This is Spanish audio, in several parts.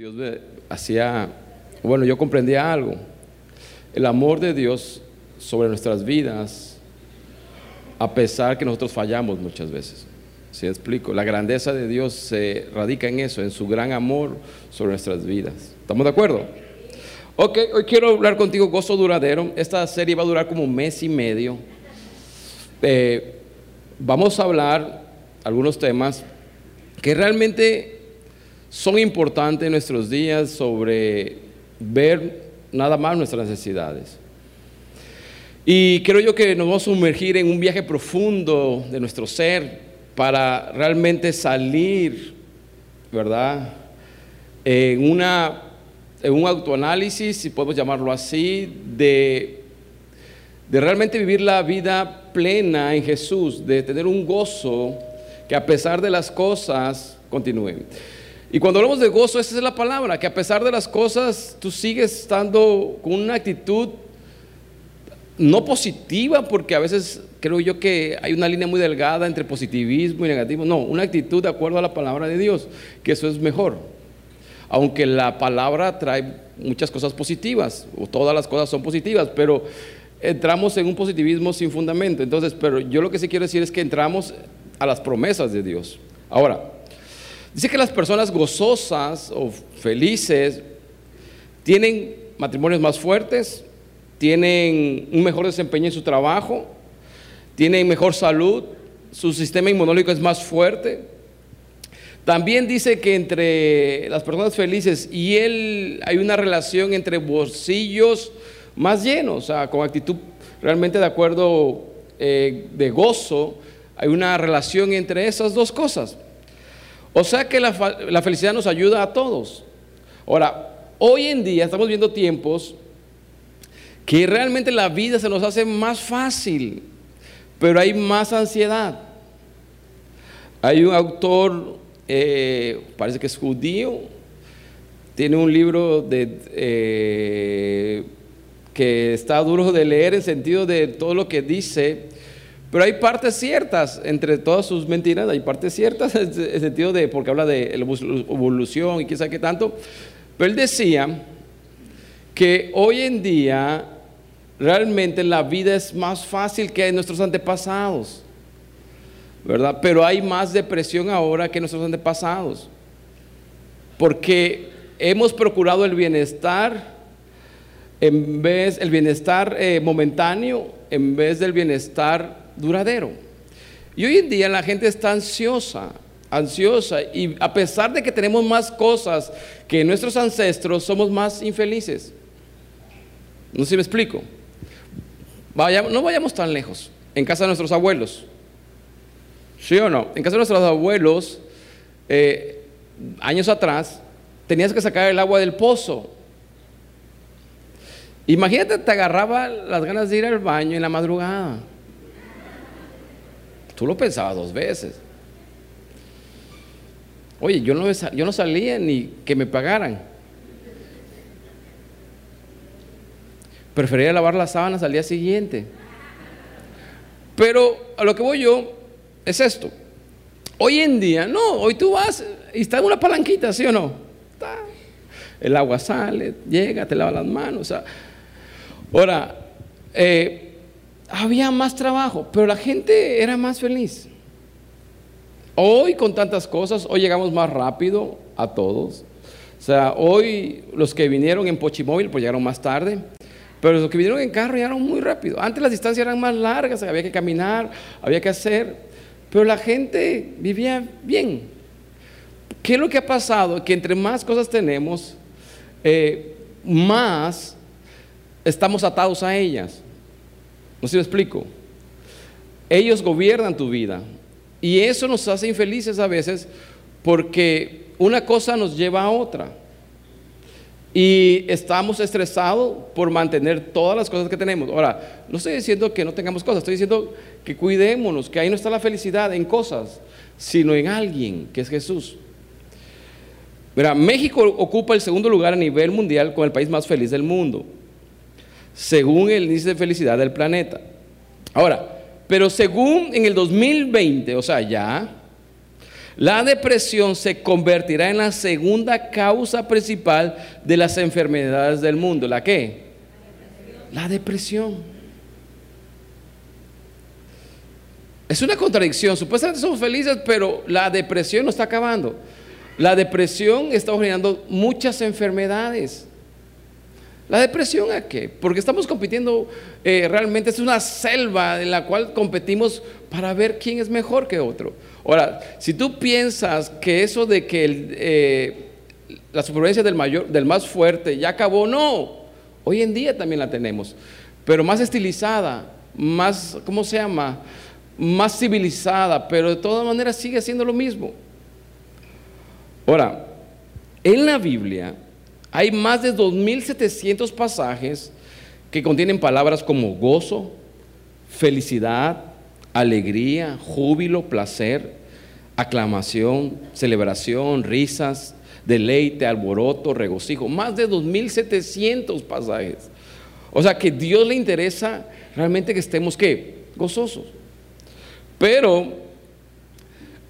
Dios hacía, bueno, yo comprendía algo. El amor de Dios sobre nuestras vidas, a pesar que nosotros fallamos muchas veces. ¿Sí explico? La grandeza de Dios se radica en eso, en su gran amor sobre nuestras vidas. ¿Estamos de acuerdo? Ok, hoy quiero hablar contigo gozo duradero. Esta serie va a durar como un mes y medio. Eh, vamos a hablar algunos temas que realmente son importantes en nuestros días sobre ver nada más nuestras necesidades. Y creo yo que nos vamos a sumergir en un viaje profundo de nuestro ser para realmente salir, ¿verdad? En, una, en un autoanálisis, si podemos llamarlo así, de, de realmente vivir la vida plena en Jesús, de tener un gozo que a pesar de las cosas continúen. Y cuando hablamos de gozo, esa es la palabra, que a pesar de las cosas tú sigues estando con una actitud no positiva, porque a veces creo yo que hay una línea muy delgada entre positivismo y negativo. No, una actitud de acuerdo a la palabra de Dios, que eso es mejor. Aunque la palabra trae muchas cosas positivas, o todas las cosas son positivas, pero entramos en un positivismo sin fundamento. Entonces, pero yo lo que sí quiero decir es que entramos a las promesas de Dios. Ahora, Dice que las personas gozosas o felices tienen matrimonios más fuertes, tienen un mejor desempeño en su trabajo, tienen mejor salud, su sistema inmunológico es más fuerte. También dice que entre las personas felices y él hay una relación entre bolsillos más llenos, o sea, con actitud realmente de acuerdo eh, de gozo, hay una relación entre esas dos cosas. O sea que la, felicidad nos ayuda a todos. Ahora, hoy en día estamos viendo tiempos que realmente la vida se nos hace más fácil, pero hay más ansiedad. Hay un autor, eh, parece que es judío, tiene un libro eh, que está duro de leer en sentido de todo lo que dice, pero hay partes ciertas, entre todas sus mentiras, hay partes ciertas en el sentido de, porque habla de evolución y qué sabe qué tanto. Pero él decía que hoy en día realmente la vida es más fácil que nuestros antepasados, ¿verdad? Pero hay más depresión ahora que nuestros antepasados, porque hemos procurado el bienestar en vez el bienestar eh, momentáneo en vez del bienestar duradero. Y hoy en día la gente está ansiosa, ansiosa, y a pesar de que tenemos más cosas que nuestros ancestros, somos más infelices. No sé si me explico. no vayamos tan lejos. En casa de nuestros abuelos. ¿Sí o no? En casa de nuestros abuelos, eh, años atrás, tenías que sacar el agua del pozo. Imagínate, te agarraba las ganas de ir al baño en la madrugada. Tú lo pensabas dos veces. Oye, yo no, salía ni que me pagaran. Prefería lavar las sábanas al día siguiente. Pero a lo que voy yo es esto. Hoy en día, no, hoy tú vas y está en una palanquita, ¿sí o no? El agua sale, llega, te lava las manos. ahora, eh, había más trabajo, pero la gente era más feliz. Hoy con tantas cosas, hoy llegamos más rápido a todos. O sea, hoy los que vinieron en Pochimóvil pues llegaron más tarde, pero los que vinieron en carro llegaron muy rápido. Antes las distancias eran más largas, había que caminar, había que hacer, pero la gente vivía bien. ¿Qué es lo que ha pasado? Que entre más cosas tenemos, eh, más estamos atados a ellas. No sé si me explico. Ellos gobiernan tu vida. Y eso nos hace infelices a veces porque una cosa nos lleva a otra. Y estamos estresados por mantener todas las cosas que tenemos. Ahora, no estoy diciendo que no tengamos cosas, estoy diciendo que cuidémonos, que ahí no está la felicidad en cosas, sino en alguien, que es Jesús. Mira, México ocupa el segundo lugar a nivel mundial como el país más feliz del mundo según el índice de felicidad del planeta. Ahora, pero según en el 2020, o sea, ya, La depresión se convertirá en la segunda causa principal de las enfermedades del mundo. ¿La qué? La depresión. Es una contradicción. Supuestamente somos felices, pero la depresión nos está acabando. La depresión está generando muchas enfermedades. ¿La depresión a qué? Porque estamos compitiendo, eh, realmente es una selva en la cual competimos para ver quién es mejor que otro. Ahora, si tú piensas que eso de que eh, la supervivencia del, mayor, del más fuerte ya acabó, no. Hoy en día también la tenemos, pero más estilizada, más, ¿cómo se llama? Más civilizada, pero de todas maneras sigue siendo lo mismo. Ahora, en la Biblia, hay más de 2.700 pasajes que contienen palabras como gozo, felicidad, alegría, júbilo, placer, aclamación, celebración, risas, deleite, alboroto, regocijo. Más de 2.700 pasajes. O sea que Dios le interesa realmente que estemos ¿qué? gozosos. Pero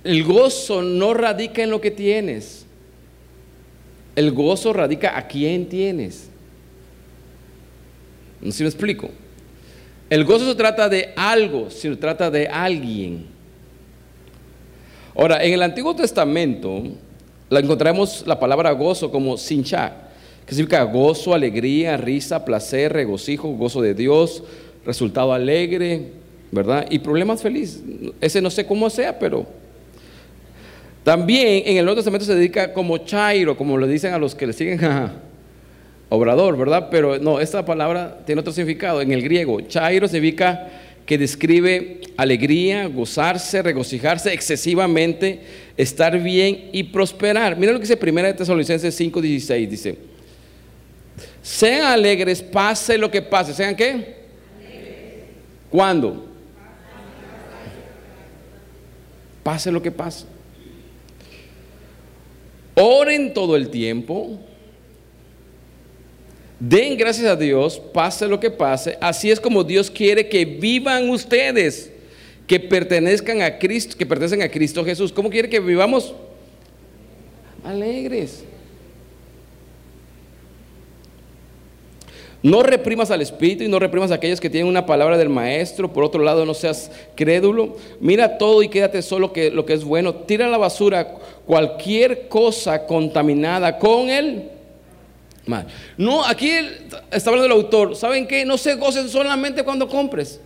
el gozo no radica en lo que tienes. El gozo radica a quién tienes. No sé si me explico. El gozo se trata de algo, se trata de alguien. Ahora, en el Antiguo Testamento la encontramos la palabra gozo como sincha, que significa gozo, alegría, risa, placer, regocijo, gozo de Dios, resultado alegre, ¿verdad? Y problemas felices. Ese no sé cómo sea, pero también en el Nuevo Testamento se dedica como chairo, como le dicen a los que le siguen obrador, ¿verdad? Pero no, esta palabra tiene otro significado. En el griego, chairo significa que describe alegría, gozarse, regocijarse excesivamente, estar bien y prosperar. Mira lo que dice 1 Tesalonicenses 5:16, dice, sean alegres, pase lo que pase, ¿sean qué? ¿Cuándo? Pase lo que pase. Oren todo el tiempo. Den gracias a Dios, pase lo que pase. Así es como Dios quiere que vivan ustedes, que pertenezcan a Cristo, que pertenecen a Cristo Jesús. ¿Cómo quiere que vivamos? Alegres. No reprimas al espíritu y no reprimas a aquellos que tienen una palabra del maestro. Por otro lado, no seas crédulo. Mira todo y quédate solo que lo que es bueno. Tira a la basura cualquier cosa contaminada con él. mal. No, aquí está hablando el autor. ¿Saben qué? No se gocen solamente cuando compres.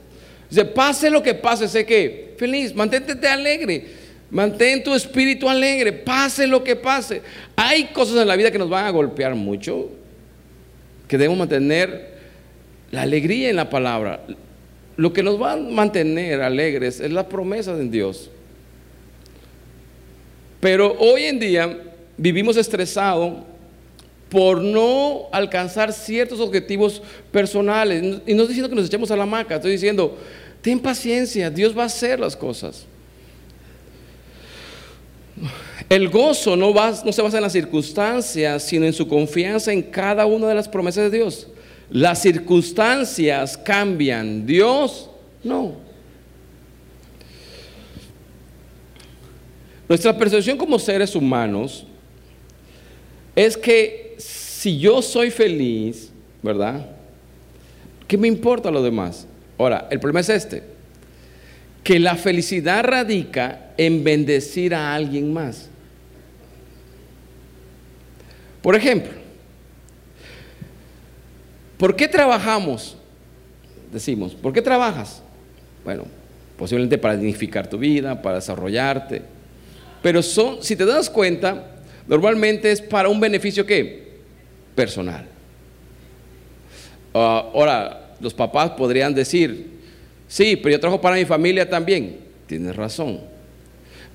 Dice, pase lo que pase, sé que feliz, mantente alegre. Mantén tu espíritu alegre, pase lo que pase. Hay cosas en la vida que nos van a golpear mucho, que debemos mantener la alegría en la palabra. Lo que nos va a mantener alegres es la promesa de Dios. Pero hoy en día vivimos estresados por no alcanzar ciertos objetivos personales. Y no estoy diciendo que nos echemos a la maca, estoy diciendo, ten paciencia, Dios va a hacer las cosas. El gozo no, se basa en las circunstancias, sino en su confianza en cada una de las promesas de Dios. Las circunstancias cambian, Dios no. Nuestra percepción como seres humanos es que si yo soy feliz, ¿verdad? ¿Qué me importa lo demás? Ahora, el problema es este, que la felicidad radica en bendecir a alguien más. Por ejemplo, ¿por qué trabajamos? Decimos, ¿por qué trabajas? Bueno, posiblemente para dignificar tu vida, para desarrollarte. Pero son, si te das cuenta, normalmente es para un beneficio que personal. Ah, ahora, los papás podrían decir, sí, pero yo trabajo para mi familia también. Tienes razón.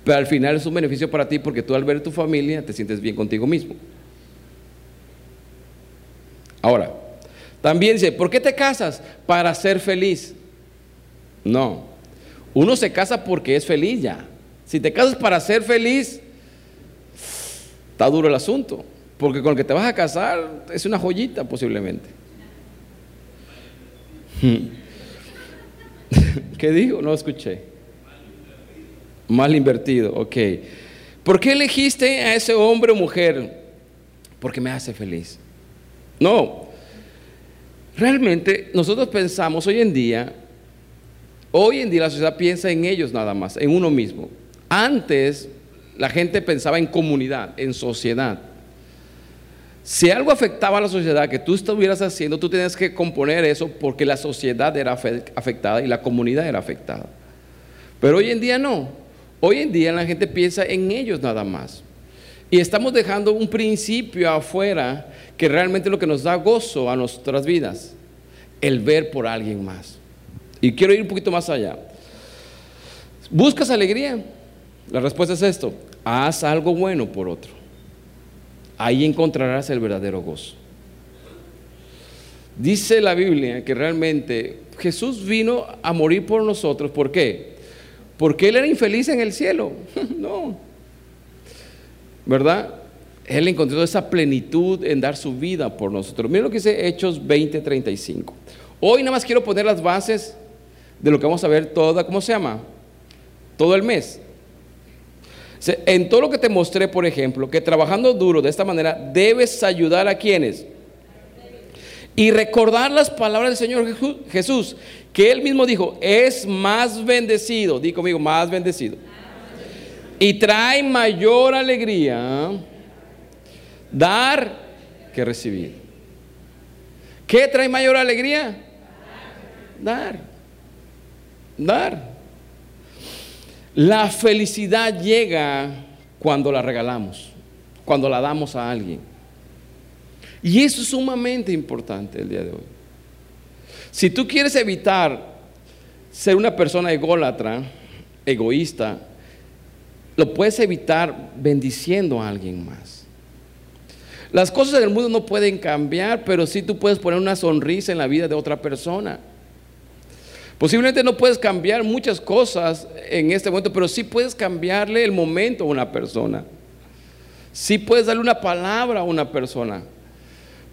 Pero al final es un beneficio para ti porque tú al ver tu familia te sientes bien contigo mismo. Ahora, también dice, ¿por qué te casas? Para ser feliz. No, uno se casa porque es feliz ya. Si te casas para ser feliz, está duro el asunto, porque con el que te vas a casar es una joyita posiblemente. ¿Qué digo? No escuché. Mal invertido, ok. ¿Por qué elegiste a ese hombre o mujer? Porque me hace feliz. No. Realmente nosotros pensamos hoy en día, hoy en día la sociedad piensa en ellos nada más, en uno mismo. Antes la gente pensaba en comunidad, en sociedad. Si algo afectaba a la sociedad que tú estuvieras haciendo, tú tenías que componer eso porque la sociedad era afectada y la comunidad era afectada. Pero hoy en día no. Hoy en día la gente piensa en ellos nada más. Y estamos dejando un principio afuera que realmente es lo que nos da gozo a nuestras vidas, el ver por alguien más. Y quiero ir un poquito más allá. ¿Buscas alegría? La respuesta es esto, haz algo bueno por otro. Ahí encontrarás el verdadero gozo. Dice la Biblia que realmente Jesús vino a morir por nosotros. ¿Por qué? Porque Él era infeliz en el cielo. no. ¿Verdad? Él encontró esa plenitud en dar su vida por nosotros. Miren lo que dice Hechos 20:35. Hoy nada más quiero poner las bases de lo que vamos a ver toda, ¿cómo se llama? Todo el mes. En todo lo que te mostré, por ejemplo, que trabajando duro de esta manera debes ayudar a quienes. Y recordar las palabras del Señor Jesús, que Él mismo dijo, es más bendecido, di conmigo, más bendecido y trae mayor alegría dar que recibir. ¿Qué trae mayor alegría? Dar. Dar. La felicidad llega cuando la regalamos, cuando la damos a alguien. Y eso es sumamente importante el día de hoy. Si tú quieres evitar ser una persona ególatra, egoísta, lo puedes evitar bendiciendo a alguien más. Las cosas del mundo no pueden cambiar, pero sí tú puedes poner una sonrisa en la vida de otra persona. Posiblemente no puedes cambiar muchas cosas en este momento, pero sí puedes cambiarle el momento a una persona. Sí puedes darle una palabra a una persona.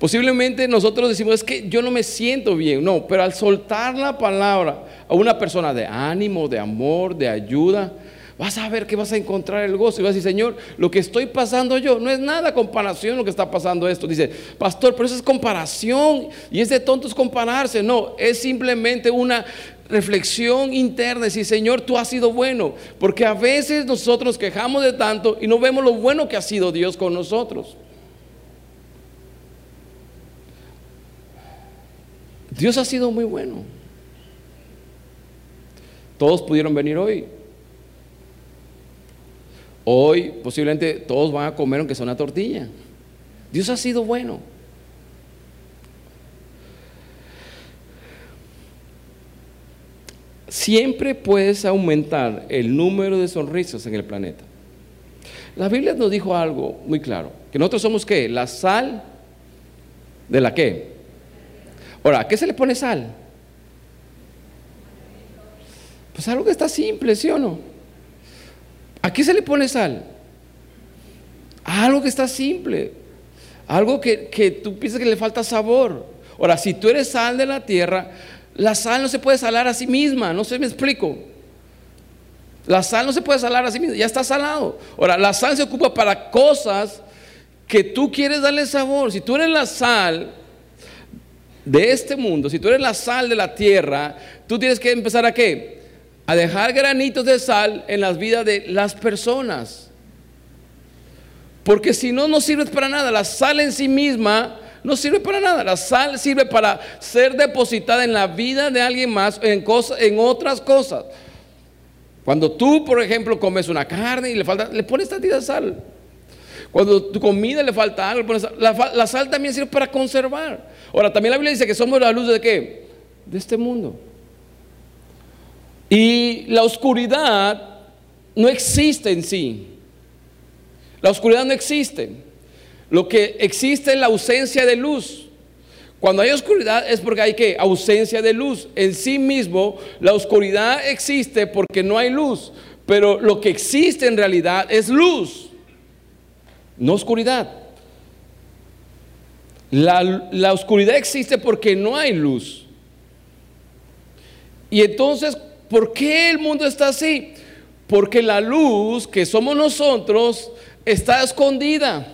Posiblemente nosotros decimos, es que yo no me siento bien. No, pero al soltar la palabra a una persona de ánimo, de amor, de ayuda, vas a ver que vas a encontrar el gozo y vas a decir, Señor, lo que estoy pasando yo no es nada comparación lo que está pasando esto. Dice, pastor, pero eso es comparación y es de tontos compararse. No, es simplemente una reflexión interna, decir, Señor, tú has sido bueno, porque a veces nosotros nos quejamos de tanto y no vemos lo bueno que ha sido Dios con nosotros. Dios ha sido muy bueno. Todos pudieron venir hoy. Hoy posiblemente todos van a comer aunque sea una tortilla. Dios ha sido bueno. Siempre puedes aumentar el número de sonrisas en el planeta. La Biblia nos dijo algo muy claro, que nosotros somos qué? La sal de la qué? Ahora, ¿a qué se le pone sal? Pues algo que está simple, ¿sí o no? ¿A qué se le pone sal? algo que está simple. Algo que, que tú piensas que le falta sabor. Ahora, si tú eres sal de la tierra, la sal no se puede salar a sí misma. No sé, me explico. La sal no se puede salar a sí misma, ya está salado. Ahora, la sal se ocupa para cosas que tú quieres darle sabor. Si tú eres la sal de este mundo, si tú eres la sal de la tierra, tú tienes que empezar a qué? A dejar granitos de sal en las vidas de las personas. Porque si no, no sirve para nada. La sal en sí misma no sirve para nada. La sal sirve para ser depositada en la vida de alguien más, en, en otras cosas. Cuando tú, por ejemplo, comes una carne y le falta, le pones tantita sal. Cuando tu comida le falta algo, la, la sal también sirve para conservar. Ahora, también la Biblia dice que somos la luz de qué? De este mundo. Y la oscuridad no existe en sí. La oscuridad no existe. Lo que existe es la ausencia de luz. Cuando hay oscuridad es porque hay que ausencia de luz. En sí mismo la oscuridad existe porque no hay luz, pero lo que existe en realidad es luz, no oscuridad. La, la oscuridad existe porque no hay luz. Y entonces ¿Por qué el mundo está así? Porque la luz que somos nosotros está escondida.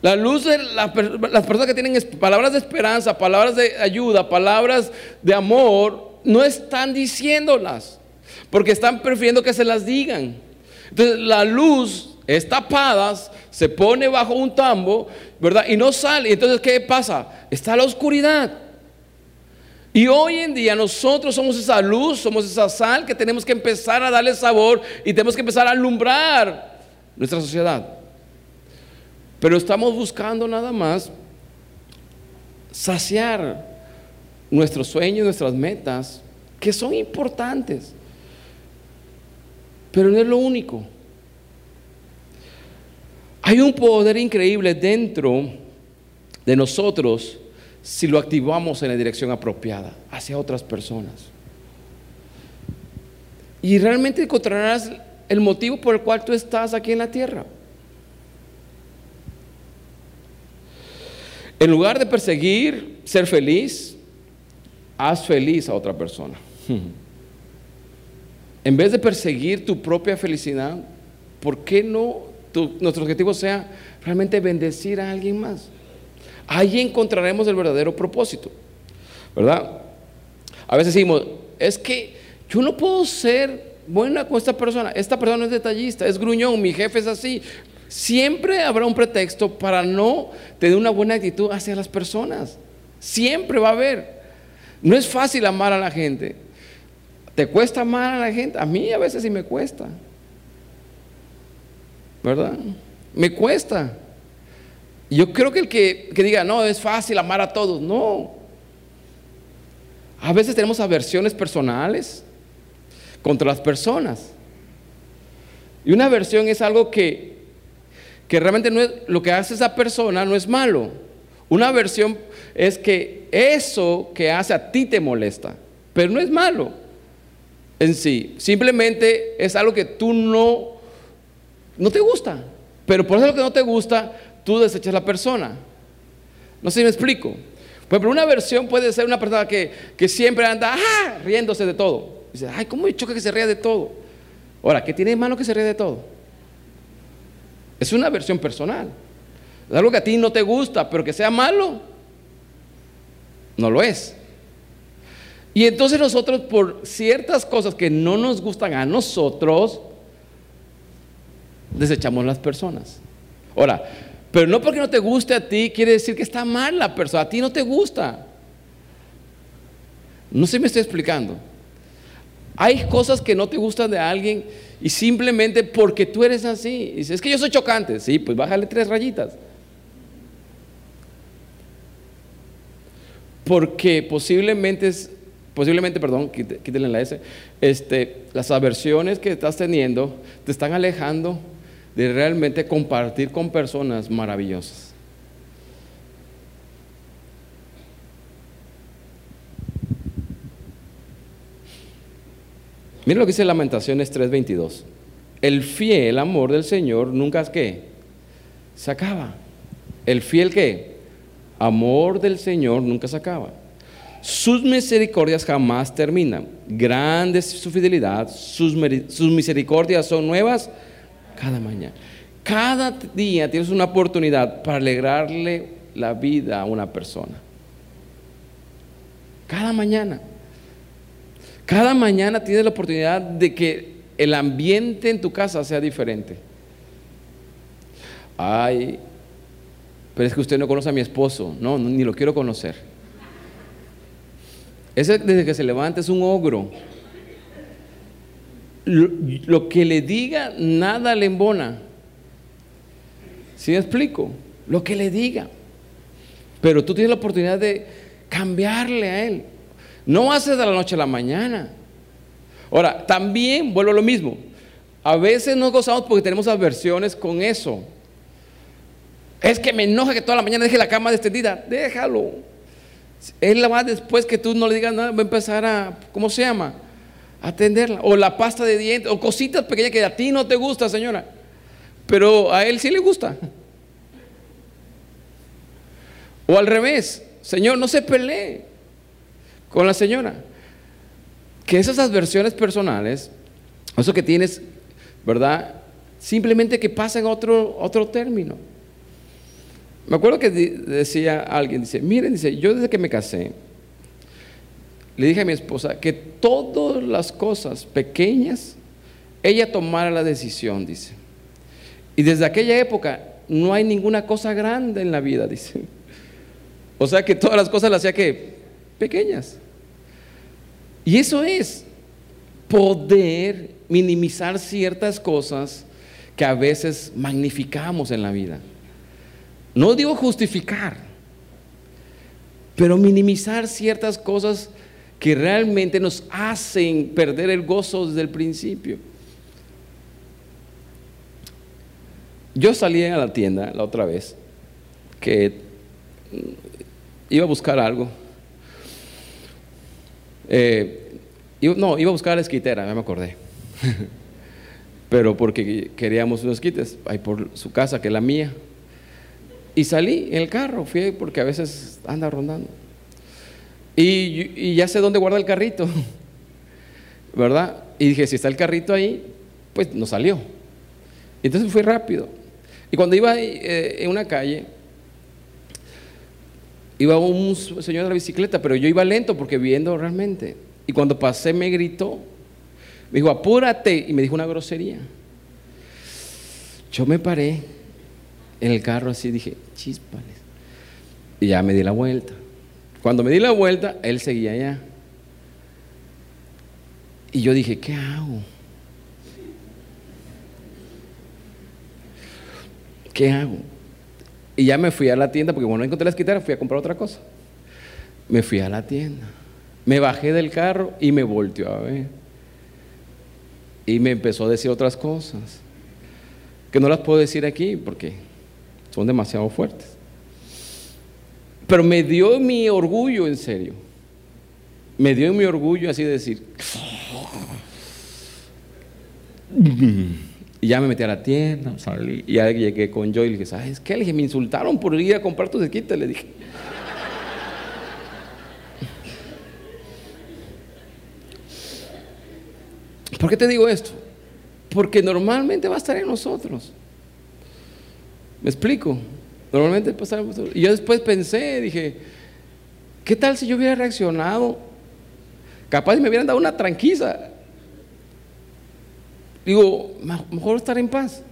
La luz de las personas que tienen palabras de esperanza, palabras de ayuda, palabras de amor, no están diciéndolas, porque están prefiriendo que se las digan. Entonces la luz es tapada, se pone bajo un tambo, ¿verdad? Y no sale. Entonces, ¿qué pasa? Está la oscuridad. Y hoy en día nosotros somos esa luz, somos esa sal que tenemos que empezar a darle sabor y tenemos que empezar a alumbrar nuestra sociedad. Pero estamos buscando nada más saciar nuestros sueños, nuestras metas, que son importantes. Pero no es lo único. Hay un poder increíble dentro de nosotros si lo activamos en la dirección apropiada, hacia otras personas. Y realmente encontrarás el motivo por el cual tú estás aquí en la tierra. En lugar de perseguir ser feliz, haz feliz a otra persona. En vez de perseguir tu propia felicidad, ¿por qué no nuestro objetivo sea realmente bendecir a alguien más? Ahí encontraremos el verdadero propósito, ¿verdad? A veces decimos, es que yo no puedo ser buena con esta persona, esta persona es detallista, es gruñón, mi jefe es así, Siempre habrá un pretexto para no tener una buena actitud hacia las personas. Siempre va a haber. No es fácil amar a la gente. ¿Te cuesta amar a la gente? A mí a veces sí me cuesta. ¿Verdad? Me cuesta. Yo creo que el que, que diga, no, es fácil amar a todos, no. A veces tenemos aversiones personales contra las personas. Y una aversión es algo que que realmente no es, lo que hace esa persona no es malo. Una versión es que eso que hace a ti te molesta, pero no es malo en sí. Simplemente es algo que tú no, no te gusta. Pero por eso lo que no te gusta, tú desechas la persona. No sé si me explico. Pero una versión puede ser una persona que, que siempre anda riéndose de todo. Dice, ay, ¿cómo me choca que se ría de todo? Ahora, ¿qué tiene de malo que se ríe de todo? Es una versión personal. Es algo que a ti no te gusta, pero que sea malo, no lo es. Y entonces nosotros por ciertas cosas que no nos gustan a nosotros, desechamos las personas. Ahora, pero no porque no te guste a ti, quiere decir que está mal la persona, a ti no te gusta. No sé si me estoy explicando. Hay cosas que no te gustan de alguien y simplemente porque tú eres así. Dices, es que yo soy chocante. Sí, pues bájale tres rayitas. Porque posiblemente, posiblemente, perdón, quítenle la S, este, las aversiones que estás teniendo te están alejando de realmente compartir con personas maravillosas. Mira lo que dice Lamentaciones 3:22. El fiel amor del Señor nunca es que se acaba. El fiel que amor del Señor nunca se acaba. Sus misericordias jamás terminan. Grande es su fidelidad. Sus, sus misericordias son nuevas cada mañana. Cada día tienes una oportunidad para alegrarle la vida a una persona. Cada mañana. Cada mañana tienes la oportunidad de que el ambiente en tu casa sea diferente. Ay, pero es que usted no conoce a mi esposo. No, ni lo quiero conocer. Ese desde que se levanta es un ogro. Lo, que le diga, nada le embona. ¿Sí me explico? Lo que le diga. Pero tú tienes la oportunidad de cambiarle a él. No hace de la noche a la mañana. Ahora, también vuelvo a lo mismo. A veces nos gozamos porque tenemos aversiones con eso. Es que me enoja que toda la mañana deje la cama extendida. Déjalo. Él la va después que tú no le digas nada, va a empezar a, ¿cómo se llama? Atenderla. O la pasta de dientes, o cositas pequeñas que a ti no te gusta, señora. Pero a él sí le gusta. O al revés, Señor, no se pelee con la señora. Que esas adversiones personales Eso que tienes, ¿verdad? Simplemente que pasa en otro, otro término. Me acuerdo que decía alguien, dice, miren, dice, yo desde que me casé, le dije a mi esposa que todas las cosas pequeñas, ella tomara la decisión, dice. Y desde aquella época no hay ninguna cosa grande en la vida, dice. O sea que todas las cosas las hacía que pequeñas. Y eso es poder minimizar ciertas cosas que a veces magnificamos en la vida. No digo justificar, pero minimizar ciertas cosas que realmente nos hacen perder el gozo desde el principio. Yo salí a la tienda la otra vez, que iba a buscar algo. Eh, no, iba a buscar la esquitera, ya me acordé. Pero porque queríamos unos quites ahí por su casa, que es la mía. Y salí en el carro, fui porque a veces anda rondando. Y, ya sé dónde guarda el carrito, ¿verdad? Y dije, si está el carrito ahí, pues no salió. Entonces fui rápido. Y cuando iba eh, en una calle, iba un señor de la bicicleta, pero yo iba lento porque viendo realmente. Y cuando pasé me gritó, me dijo, apúrate, y me dijo una grosería. Yo me paré en el carro así dije, chispales. Y ya me di la vuelta. Cuando me di la vuelta, él seguía allá. Y yo dije, ¿qué hago? ¿Qué hago? Y ya me fui a la tienda, porque cuando no encontré la esquitera, fui a comprar otra cosa. Me fui a la tienda. Me bajé del carro y me volteó a ver. Y me empezó a decir otras cosas. Que no las puedo decir aquí porque son demasiado fuertes. Pero me dio mi orgullo en serio. Me dio mi orgullo así de decir. Y ya me metí a la tienda, salí, y ya llegué con Joy y le dije, ¿sabes qué? Le dije, me insultaron por ir a comprar tus esquites, le dije. ¿Por qué te digo esto? Porque normalmente va a estar en nosotros. ¿Me explico? Normalmente pasamos. Y yo después pensé, dije, ¿qué tal si yo hubiera reaccionado? Capaz me hubieran dado una tranquila. Digo, mejor estar en paz.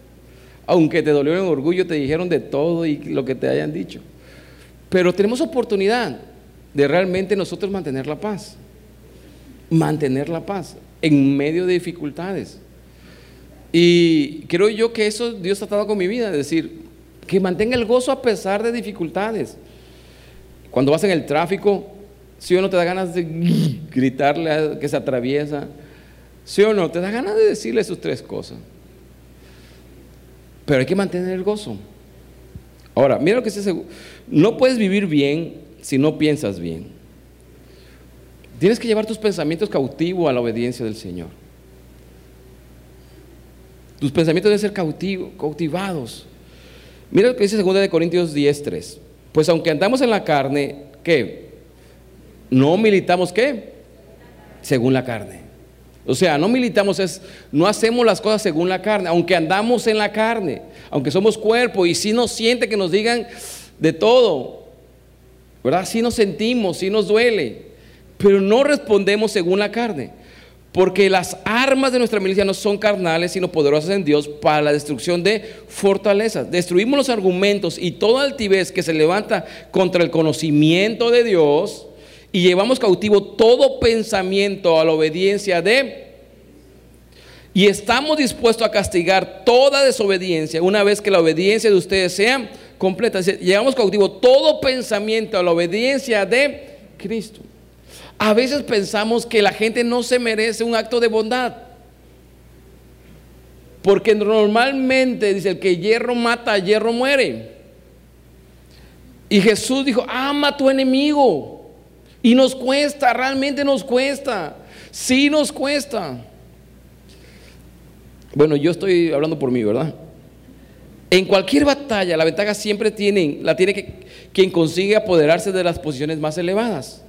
Aunque te dolió en orgullo, te dijeron de todo y lo que te hayan dicho. Pero tenemos oportunidad de realmente nosotros mantener la paz. Mantener la paz en medio de dificultades. Y creo yo que eso Dios ha tratado con mi vida, es decir, que mantenga el gozo a pesar de dificultades. Cuando vas en el tráfico, si ¿sí o no te da ganas de gritarle a que se atraviesa, si ¿Sí o no, te da ganas de decirle sus tres cosas. Pero hay que mantener el gozo. Ahora, mira lo que dice, no puedes vivir bien si no piensas bien. Tienes que llevar tus pensamientos cautivos a la obediencia del Señor. Tus pensamientos deben ser cautivos, cautivados. Mira lo que dice 2 Corintios 10:3. Pues aunque andamos en la carne, ¿qué? No militamos qué? Según la carne. O sea, no militamos es, no hacemos las cosas según la carne, aunque andamos en la carne, aunque somos cuerpo y si nos siente que nos digan de todo, ¿verdad? Si nos sentimos, si nos duele, pero no respondemos según la carne. Porque las armas de nuestra milicia no son carnales, sino poderosas en Dios para la destrucción de fortalezas. Destruimos los argumentos y toda altivez que se levanta contra el conocimiento de Dios y llevamos cautivo todo pensamiento a la obediencia de... Y estamos dispuestos a castigar toda desobediencia una vez que la obediencia de ustedes sea completa. Llevamos cautivo todo pensamiento a la obediencia de Cristo. A veces pensamos que la gente no se merece un acto de bondad. Porque normalmente dice, el que hierro mata, hierro muere. Y Jesús dijo, ama a tu enemigo. Y nos cuesta, realmente nos cuesta. Sí nos cuesta. Bueno, yo estoy hablando por mí, ¿verdad? En cualquier batalla, la ventaja siempre tiene, la tiene que, quien consigue apoderarse de las posiciones más elevadas.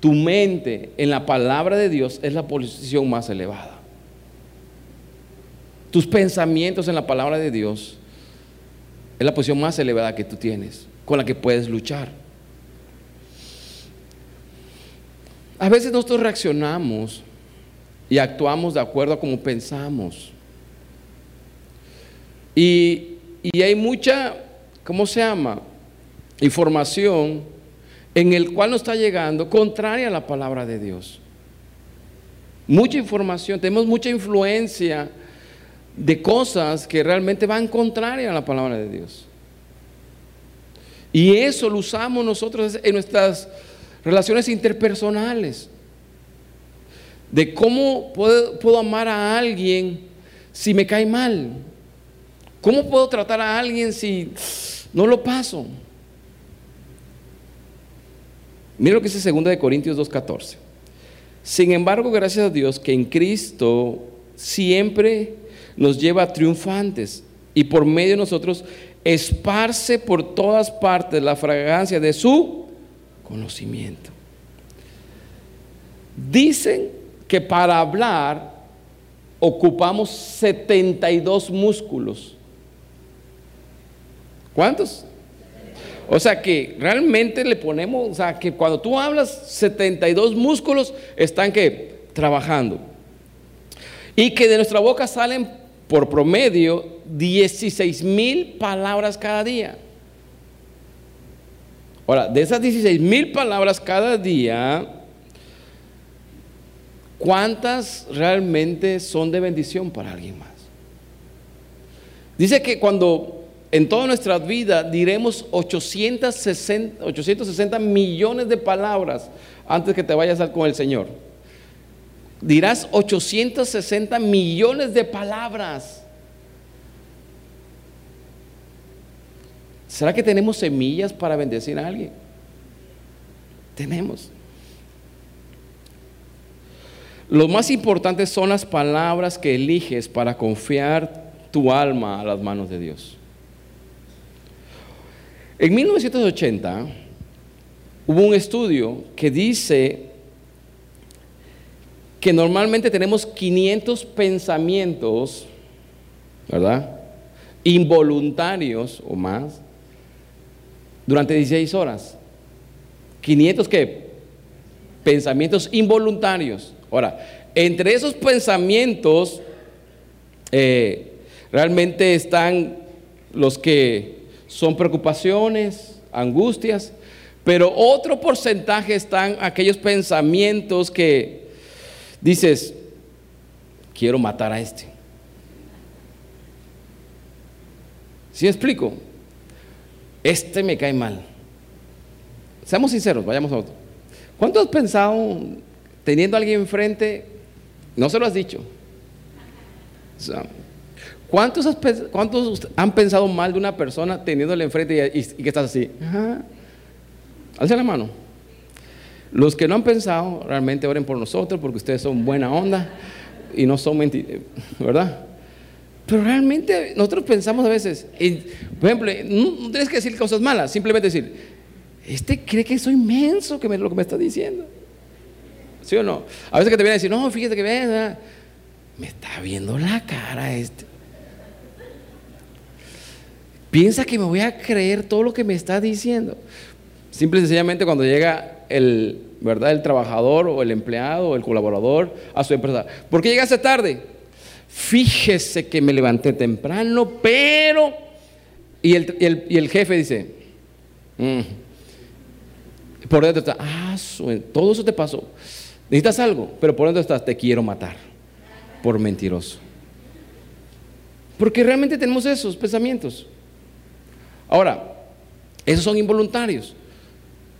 Tu mente en la palabra de Dios es la posición más elevada. tus pensamientos en la palabra de Dios, es la posición más elevada que tú tienes, con la que puedes luchar. A veces nosotros reaccionamos y actuamos de acuerdo a cómo pensamos. Y, y hay mucha, ¿cómo se llama? Información en el cual nos está llegando contraria a la palabra de Dios. Mucha información, tenemos mucha influencia de cosas que realmente van contraria a la palabra de Dios. Y eso lo usamos nosotros en nuestras relaciones interpersonales. De cómo puedo, puedo amar a alguien si me cae mal. ¿Cómo puedo tratar a alguien si no lo paso? Mira lo que dice 2 de Corintios 2:14. Sin embargo, gracias a Dios que en Cristo siempre nos lleva triunfantes y por medio de nosotros esparce por todas partes la fragancia de su conocimiento. Dicen que para hablar ocupamos 72 músculos. ¿Cuántos? O sea que realmente le ponemos, o sea que cuando tú hablas, 72 músculos están que trabajando. Y que de nuestra boca salen por promedio 16 mil palabras cada día. Ahora, de esas 16 mil palabras cada día, ¿cuántas realmente son de bendición para alguien más? Dice que cuando en toda nuestra vida diremos 860, 860 millones de palabras antes que te vayas con el Señor. Dirás 860 millones de palabras. ¿Será que tenemos semillas para bendecir a alguien? Tenemos. Lo más importante son las palabras que eliges para confiar tu alma a las manos de Dios. En 1980 hubo un estudio que dice que normalmente tenemos 500 pensamientos, ¿verdad? Involuntarios o más durante 16 horas. 500 qué? Pensamientos involuntarios. Ahora, entre esos pensamientos eh, realmente están los que son preocupaciones, angustias, pero otro porcentaje están aquellos pensamientos que dices, quiero matar a este. ¿Sí explico? Este me cae mal. Seamos sinceros, vayamos a otro. ¿Cuánto has pensado teniendo a alguien enfrente? No se lo has dicho. ¿Cuántos, han pensado mal de una persona teniéndole enfrente y, que estás así? Alza la mano. Los que no han pensado, realmente oren por nosotros porque ustedes son buena onda y no son mentiras, ¿verdad? Pero realmente nosotros pensamos a veces, por ejemplo, no, tienes que decir cosas malas, simplemente decir, este cree que soy menso que lo que me está diciendo. ¿Sí o no? A veces que te viene a decir, no, fíjate que ve, me está viendo la cara este. Piensa que me voy a creer todo lo que me está diciendo. Simple y sencillamente cuando llega el, ¿verdad? el trabajador o el empleado o el colaborador a su empresa. ¿Por qué llegaste tarde? Fíjese que me levanté temprano, pero... Y el, jefe dice, mm". por dentro está, ah, todo eso te pasó. Necesitas algo, pero por dentro estás, te quiero matar por mentiroso. Porque realmente tenemos esos pensamientos. Ahora, esos son involuntarios.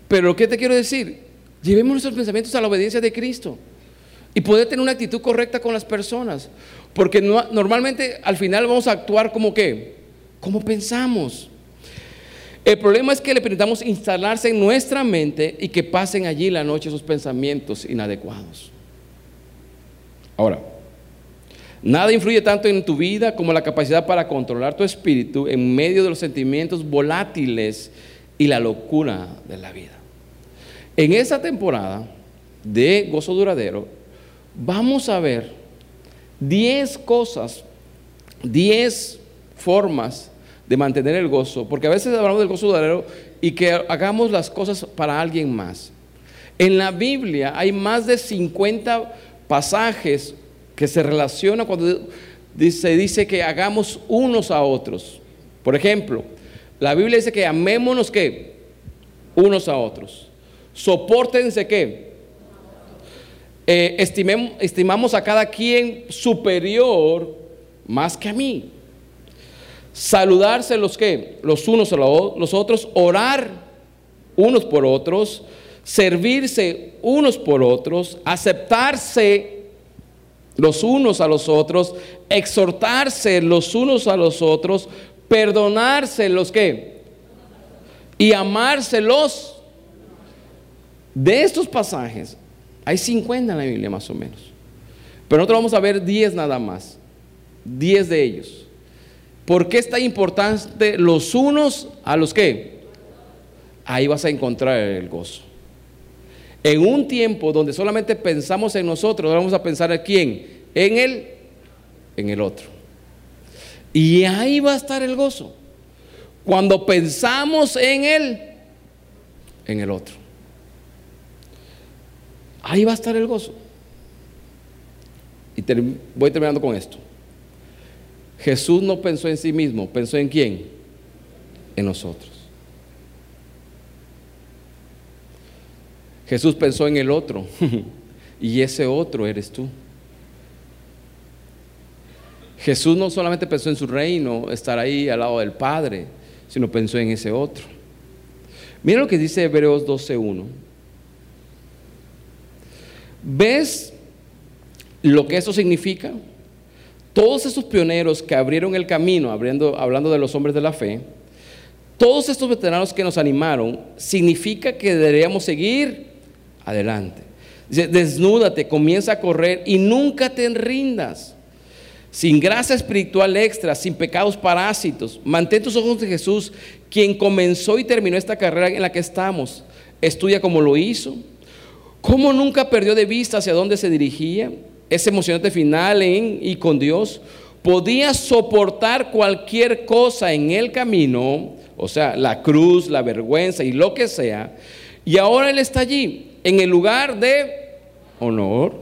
Pero ¿qué te quiero decir? Llevemos nuestros pensamientos a la obediencia de Cristo y poder tener una actitud correcta con las personas. Porque normalmente al final vamos a actuar como que, como pensamos. El problema es que le permitamos instalarse en nuestra mente y que pasen allí la noche esos pensamientos inadecuados. Ahora, Nada influye tanto en tu vida como la capacidad para controlar tu espíritu en medio de los sentimientos volátiles y la locura de la vida. En esta temporada de Gozo Duradero vamos a ver 10 cosas 10 formas de mantener el gozo, porque a veces hablamos del gozo duradero y que hagamos las cosas para alguien más. En la Biblia hay más de 50 pasajes que se relacionan cuando se dice que hagamos unos a otros. Por ejemplo, la Biblia dice que amémonos que unos a otros. Soportense que eh, estimamos a cada quien superior más que a mí. Saludarse los que, los unos a los otros, orar unos por otros, servirse unos por otros, aceptarse los unos a los otros, exhortarse los unos a los otros, perdonarse los que y amarse los de estos pasajes. Hay 50 en la Biblia más o menos. Pero nosotros vamos a ver 10 nada más. 10 de ellos. ¿Por qué es tan importante los unos a los que? Ahí vas a encontrar el gozo. En un tiempo donde solamente pensamos en nosotros, vamos a pensar en quién, en él, en el otro. Y ahí va a estar el gozo. Cuando pensamos en él, en el otro. Ahí va a estar el gozo. Y voy terminando con esto. Jesús no pensó en sí mismo, pensó en quién? En nosotros. Jesús pensó en el otro y ese otro eres tú. Jesús no solamente pensó en su reino, estar ahí al lado del Padre, sino pensó en ese otro. Mira lo que dice Hebreos 12.1. ¿Ves lo que eso significa? Todos esos pioneros que abrieron el camino, hablando de los hombres de la fe, todos estos veteranos que nos animaron, significa que deberíamos seguir adelante. Dice, desnúdate, comienza a correr y nunca te rindas. Sin grasa espiritual extra, sin pecados parásitos. Mantén tus ojos de Jesús, quien comenzó y terminó esta carrera en la que estamos. Estudia como lo hizo. Cómo nunca perdió de vista hacia dónde se dirigía ese emocionante final en y con Dios, podía soportar cualquier cosa en el camino, o sea, la cruz, la vergüenza y lo que sea, y ahora Él está allí, en el lugar de honor,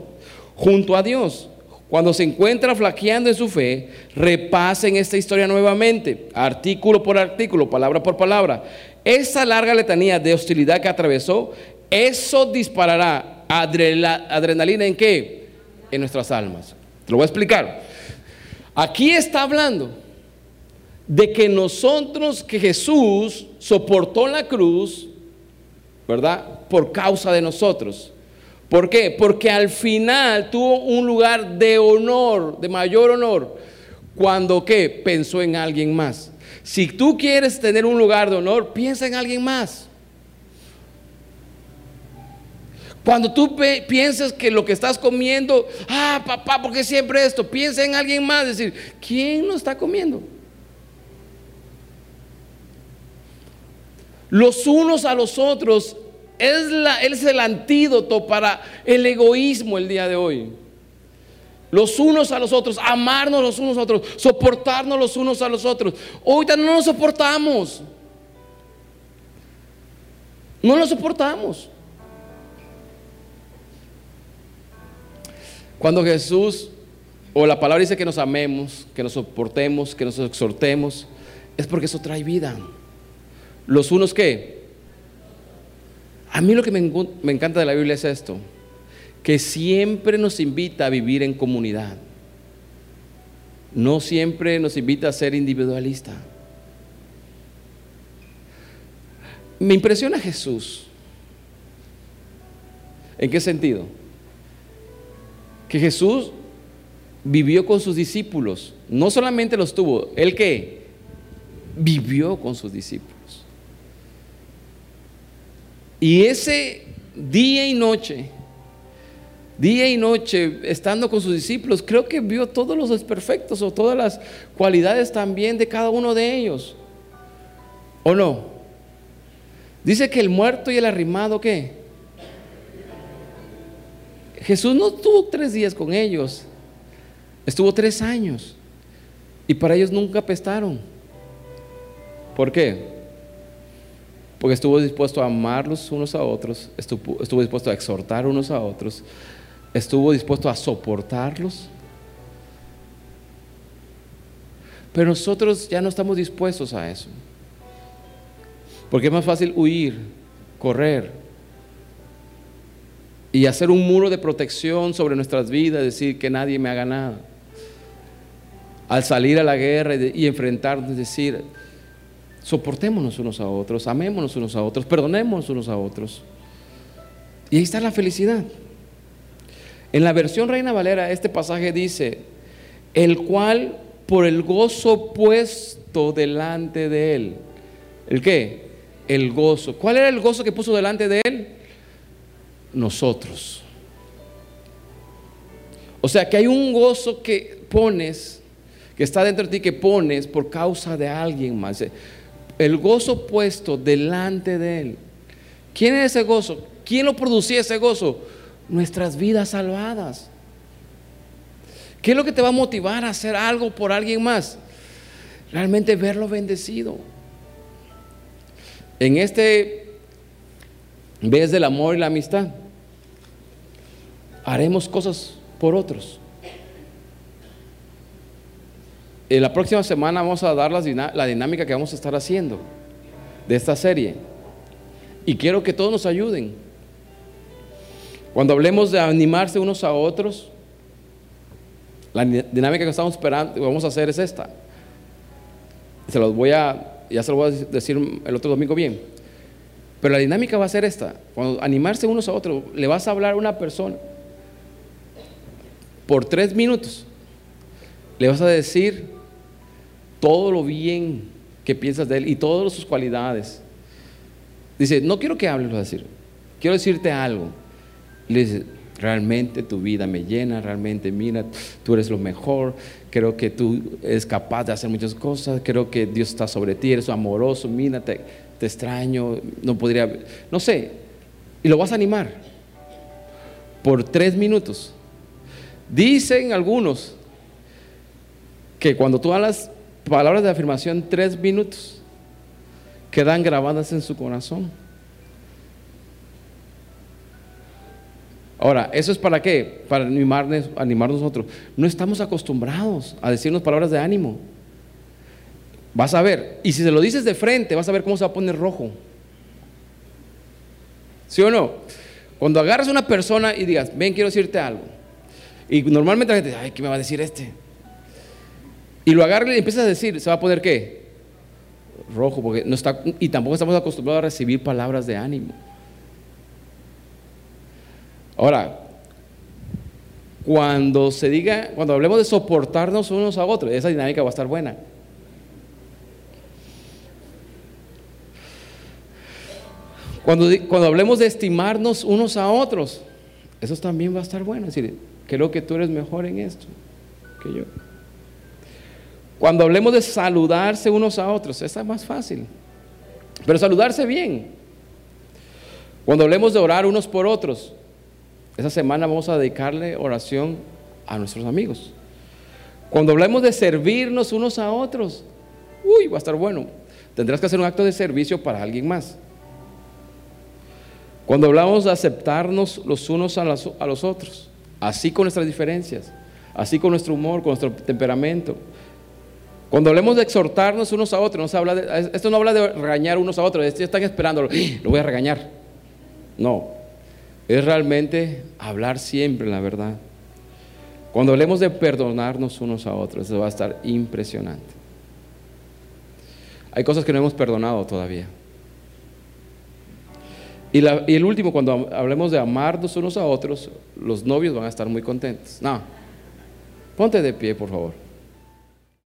junto a Dios. Cuando se encuentra flaqueando en su fe, repasen esta historia nuevamente, artículo por artículo, palabra por palabra. Esa larga letanía de hostilidad que atravesó, eso disparará adrenalina en qué? en nuestras almas. Te lo voy a explicar. Aquí está hablando de que nosotros, que Jesús soportó la cruz, ¿verdad? Por causa de nosotros. ¿Por qué? Porque al final tuvo un lugar de honor, de mayor honor, cuando ¿qué? Pensó en alguien más. Si tú quieres tener un lugar de honor, piensa en alguien más. Cuando tú piensas que lo que estás comiendo, ah, papá, ¿por qué siempre esto? Piensa en alguien más, decir, ¿quién lo está comiendo? Los unos a los otros es, el antídoto para el egoísmo el día de hoy. Los unos a los otros, amarnos los unos a los otros, soportarnos los unos a los otros. Hoy no nos soportamos. No nos soportamos. Cuando Jesús o la palabra dice que nos amemos, que nos soportemos, que nos exhortemos, es porque eso trae vida. Los unos que... A mí lo que me, me encanta de la Biblia es esto, que siempre nos invita a vivir en comunidad. No siempre nos invita a ser individualista. Me impresiona Jesús. ¿En qué sentido? que Jesús vivió con sus discípulos. No solamente los tuvo, él que vivió con sus discípulos. Y ese día y noche, día y noche, estando con sus discípulos, creo que vio todos los desperfectos o todas las cualidades también de cada uno de ellos. ¿O no? Dice que el muerto y el arrimado, ¿qué? Jesús no estuvo tres días con ellos, estuvo tres años. Y para ellos nunca pestaron. ¿Por qué? Porque estuvo dispuesto a amarlos unos a otros, estuvo, dispuesto a exhortar unos a otros, estuvo dispuesto a soportarlos. Pero nosotros ya no estamos dispuestos a eso. Porque es más fácil huir, correr y hacer un muro de protección sobre nuestras vidas, decir que nadie me haga nada. Al salir a la guerra y, enfrentarnos, decir, soportémonos unos a otros, amémonos unos a otros, perdonémonos unos a otros. Y ahí está la felicidad. En la versión Reina Valera, este pasaje dice, el cual por el gozo puesto delante de él. ¿El qué? El gozo. ¿Cuál era el gozo que puso delante de él? Nosotros. O sea que hay un gozo que pones, que está dentro de ti, que pones por causa de alguien más. El gozo puesto delante de él. ¿Quién es ese gozo? ¿Quién lo producía ese gozo? Nuestras vidas salvadas. ¿Qué es lo que te va a motivar a hacer algo por alguien más? Realmente verlo bendecido. En este vez del amor y la amistad, haremos cosas por otros. En la próxima semana vamos a dar la dinámica que vamos a estar haciendo de esta serie. Y quiero que todos nos ayuden. Cuando hablemos de animarse unos a otros, la dinámica que estamos esperando, vamos a hacer es esta. Se los voy a, ya se lo voy a decir el otro domingo bien. Pero la dinámica va a ser esta. Cuando animarse unos a otros, le vas a hablar a una persona por tres minutos. Le vas a decir todo lo bien que piensas de él y todas sus cualidades. Dice, no quiero que hables, decir. Quiero decirte algo. le dice, realmente tu vida me llena, realmente mira, tú eres lo mejor, creo que tú eres capaz de hacer muchas cosas, creo que Dios está sobre ti, eres amoroso, mira, te, extraño, no podría, no sé, y lo vas a animar por tres minutos. Dicen algunos que cuando tú hablas palabras de afirmación tres minutos, quedan grabadas en su corazón. Ahora, ¿eso es para qué? Para animarnos, animar nosotros. No estamos acostumbrados a decirnos palabras de ánimo. Vas a ver, y si se lo dices de frente, vas a ver cómo se va a poner rojo. ¿Sí o no? Cuando agarras a una persona y digas, ven, quiero decirte algo. Y normalmente la gente dice, ay, ¿qué me va a decir este? Y lo agarras y empiezas a decir, ¿se va a poner qué? Rojo, porque no está, y tampoco estamos acostumbrados a recibir palabras de ánimo. Ahora, cuando se diga, cuando hablemos de soportarnos unos a otros, esa dinámica va a estar buena. Cuando, cuando hablemos de estimarnos unos a otros, eso también va a estar bueno. Es decir, creo que tú eres mejor en esto que yo. Cuando hablemos de saludarse unos a otros, esa es más fácil. Pero saludarse bien. Cuando hablemos de orar unos por otros, esa semana vamos a dedicarle oración a nuestros amigos. Cuando hablemos de servirnos unos a otros, uy, va a estar bueno. Tendrás que hacer un acto de servicio para alguien más. Cuando hablamos de aceptarnos los unos a, los otros, así con nuestras diferencias, así con nuestro humor, con nuestro temperamento. Cuando hablemos de exhortarnos unos a otros, no habla de, esto no habla de regañar unos a otros, están esperando, lo voy a regañar. No, es realmente hablar siempre la verdad. Cuando hablemos de perdonarnos unos a otros, eso va a estar impresionante. Hay cosas que no hemos perdonado todavía. Y, el último, cuando hablemos de amarnos unos a otros, los novios van a estar muy contentos. No, ponte de pie, por favor.